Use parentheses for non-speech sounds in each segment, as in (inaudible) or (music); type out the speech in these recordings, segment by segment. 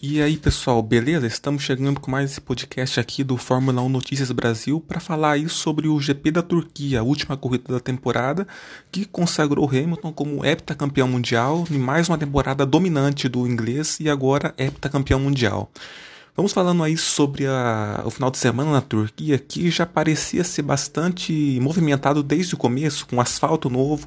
E aí, pessoal, beleza? Estamos chegando com mais esse podcast aqui do Fórmula 1 Notícias Brasil para falar aí sobre o GP da Turquia, a última corrida da temporada, que consagrou Hamilton como heptacampeão mundial em mais uma temporada dominante do inglês e agora heptacampeão mundial. Vamos falando aí sobre a, o final de semana na Turquia, que já parecia ser bastante movimentado desde o começo, com asfalto novo,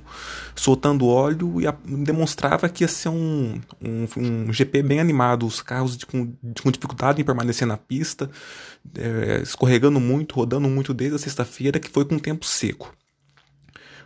soltando óleo, e a, demonstrava que ia ser um, um, um, GP bem animado. Os carros de, com, com, dificuldade em permanecer na pista, é, escorregando muito, rodando muito desde a sexta-feira, que foi com tempo seco.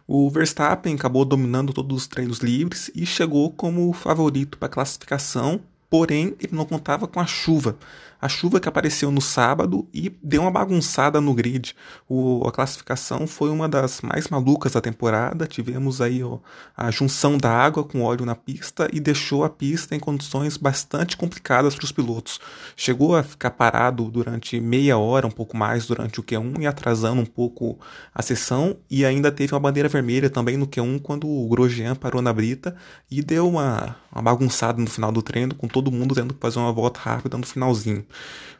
O Verstappen acabou dominando todos os treinos livres e chegou como favorito para a classificação porém ele não contava com a chuva. A chuva que apareceu no sábado e deu uma bagunçada no grid. O, a classificação foi uma das mais malucas da temporada. Tivemos aí ó, a junção da água com óleo na pista e deixou a pista em condições bastante complicadas para os pilotos. Chegou a ficar parado durante meia hora, um pouco mais durante o Q1 e atrasando um pouco a sessão. E ainda teve uma bandeira vermelha também no Q1 quando o Grosjean parou na brita e deu uma, uma bagunçada no final do treino com todo mundo tendo que fazer uma volta rápida no finalzinho.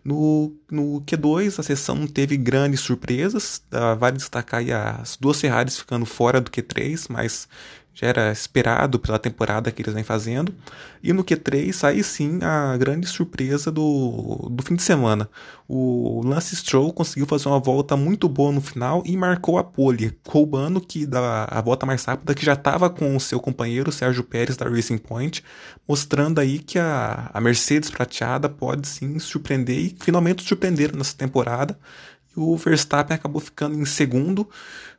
No, no Q2, a sessão teve grandes surpresas, vale destacar as duas Ferraris ficando fora do Q3, mas já era esperado pela temporada que eles vêm fazendo. E no Q3, aí sim a grande surpresa do, do fim de semana. O Lance Stroll conseguiu fazer uma volta muito boa no final e marcou a pole, roubando que da, a volta mais rápida que já estava com o seu companheiro Sérgio Pérez da Racing Point, mostrando aí que a, a Mercedes prateada pode sim surpreender e finalmente surpreender nessa temporada o Verstappen acabou ficando em segundo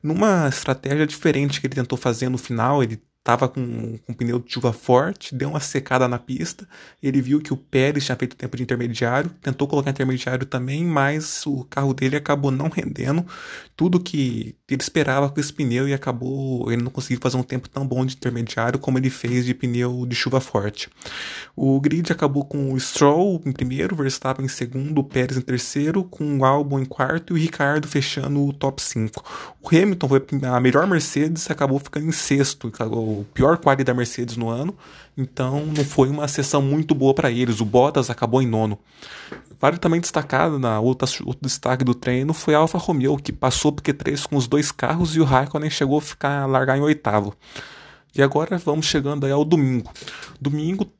numa estratégia diferente que ele tentou fazer no final. Ele estava com, com pneu de chuva forte, deu uma secada na pista, ele viu que o Pérez tinha feito tempo de intermediário, tentou colocar intermediário também, mas o carro dele acabou não rendendo tudo que ele esperava com esse pneu e acabou ele não conseguiu fazer um tempo tão bom de intermediário como ele fez de pneu de chuva forte. O grid acabou com o Stroll em primeiro, Verstappen em segundo, o Pérez em terceiro, com o Albon em quarto e o Ricardo fechando o top 5. O Hamilton foi a melhor Mercedes, acabou ficando em sexto, acabou o pior quali da Mercedes no ano, então não foi uma sessão muito boa para eles. O Bottas acabou em nono. Vale também destacar, na outra, outro destaque do treino, foi a Alfa Romeo, que passou por Q3 com os dois carros e o Raikkonen chegou a ficar largar em oitavo. E agora vamos chegando aí ao domingo. Domingo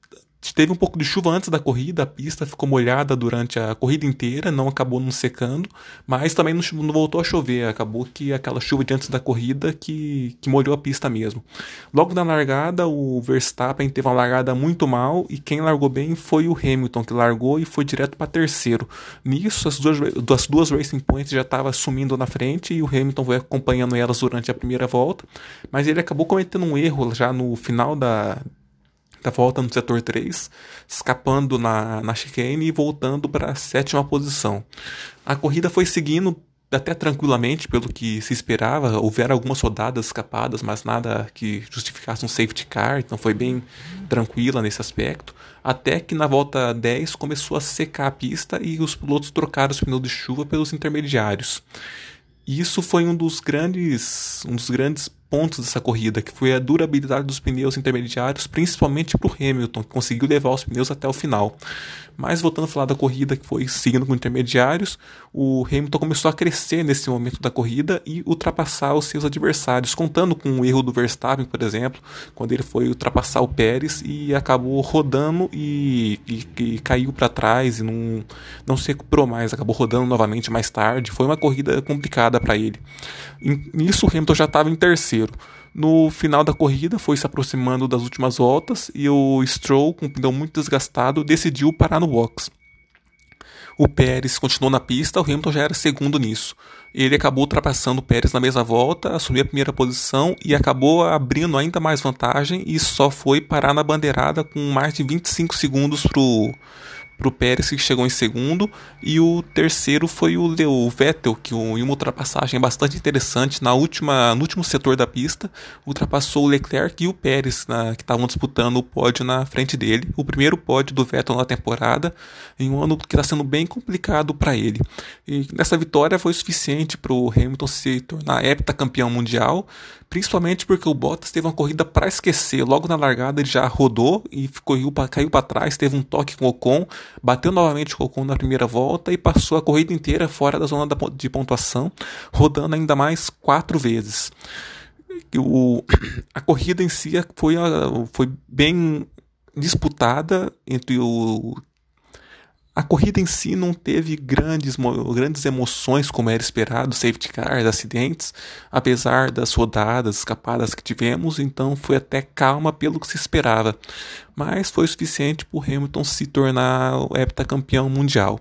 Teve um pouco de chuva antes da corrida, a pista ficou molhada durante a corrida inteira, não acabou não secando, mas também não, não, voltou a chover, acabou que aquela chuva de antes da corrida que, que molhou a pista mesmo. Logo na largada, o Verstappen teve uma largada muito mal e quem largou bem foi o Hamilton, que largou e foi direto para terceiro. Nisso, as duas, as duas Racing Points já estavam sumindo na frente e o Hamilton foi acompanhando elas durante a primeira volta, mas ele acabou cometendo um erro já no final da da volta no setor 3, escapando na, na chicane e voltando para a sétima posição. A corrida foi seguindo até tranquilamente, pelo que se esperava. Houveram algumas rodadas escapadas, mas nada que justificasse um safety car, então foi bem tranquila nesse aspecto. Até que na volta 10 começou a secar a pista e os pilotos trocaram os pneus de chuva pelos intermediários. Isso foi um dos grandes, um dos grandes pontos dessa corrida, que foi a durabilidade dos pneus intermediários, principalmente para o Hamilton, que conseguiu levar os pneus até o final. Mas voltando a falar da corrida que foi seguindo com intermediários, o Hamilton começou a crescer nesse momento da corrida e ultrapassar os seus adversários, contando com o erro do Verstappen, por exemplo, quando ele foi ultrapassar o Pérez e acabou rodando e, e, e caiu para trás e não, não se recuperou mais, acabou rodando novamente mais tarde. Foi uma corrida complicada para ele. Nisso o Hamilton já estava em terceiro. No final da corrida, foi se aproximando das últimas voltas e o Stroll, com o pneu muito desgastado, decidiu parar no box. O Pérez continuou na pista, o Hamilton já era segundo nisso. Ele acabou ultrapassando o Pérez na mesma volta, assumiu a primeira posição e acabou abrindo ainda mais vantagem e só foi parar na bandeirada com mais de 25 segundos para o para o Pérez, que chegou em segundo, e o terceiro foi o, o Vettel, que em uma ultrapassagem bastante interessante na última, no último setor da pista, ultrapassou o Leclerc e o Pérez, na, que estavam disputando o pódio na frente dele. O primeiro pódio do Vettel na temporada, em um ano que está sendo bem complicado para ele. E nessa vitória foi suficiente para o Hamilton se tornar heptacampeão mundial, principalmente porque o Bottas teve uma corrida para esquecer. Logo na largada ele já rodou e ficou, caiu para trás, teve um toque com o Ocon bateu novamente o Ocon na primeira volta e passou a corrida inteira fora da zona de pontuação, rodando ainda mais quatro vezes. O, (clears throat) a corrida em si foi, foi bem disputada entre o a corrida em si não teve grandes, grandes emoções como era esperado, safety cars, acidentes, apesar das rodadas, escapadas que tivemos, então foi até calma pelo que se esperava. Mas foi suficiente para o Hamilton se tornar o heptacampeão mundial.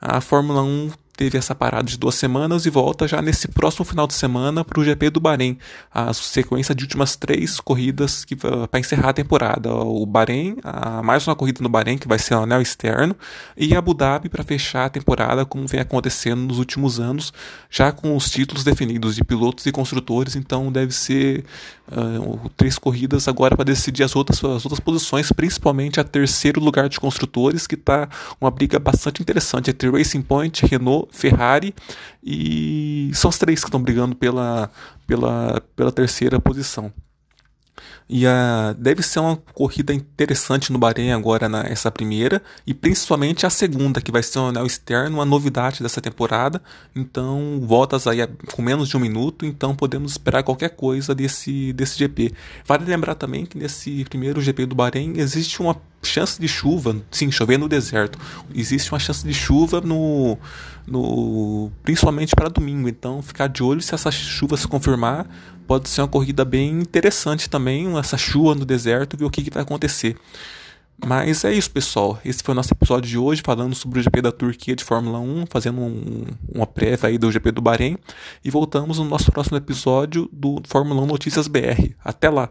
A Fórmula 1 teve essa parada de duas semanas e volta já nesse próximo final de semana para o GP do Bahrein, a sequência de últimas três corridas que para encerrar a temporada. O Bahrein, a, mais uma corrida no Bahrein que vai ser o anel externo e Abu Dhabi para fechar a temporada como vem acontecendo nos últimos anos, já com os títulos definidos de pilotos e construtores. Então deve ser uh, três corridas agora para decidir as outras as outras posições, principalmente a terceiro lugar de construtores que está uma briga bastante interessante entre Racing Point, Renault Ferrari e são os três que estão brigando pela, pela, pela terceira posição. E a, deve ser uma corrida interessante no Bahrein agora nessa primeira e principalmente a segunda, que vai ser um anel externo, uma novidade dessa temporada. Então, voltas aí com menos de um minuto, então podemos esperar qualquer coisa desse, desse GP. Vale lembrar também que nesse primeiro GP do Bahrein existe uma chance de chuva, sim, chover no deserto. Existe uma chance de chuva no, no principalmente para domingo, então ficar de olho se essa chuva se confirmar pode ser uma corrida bem interessante também, essa chuva no deserto, ver o que, que vai acontecer. Mas é isso, pessoal. Esse foi o nosso episódio de hoje, falando sobre o GP da Turquia de Fórmula 1, fazendo um, uma prévia aí do GP do Bahrein. E voltamos no nosso próximo episódio do Fórmula 1 Notícias BR. Até lá!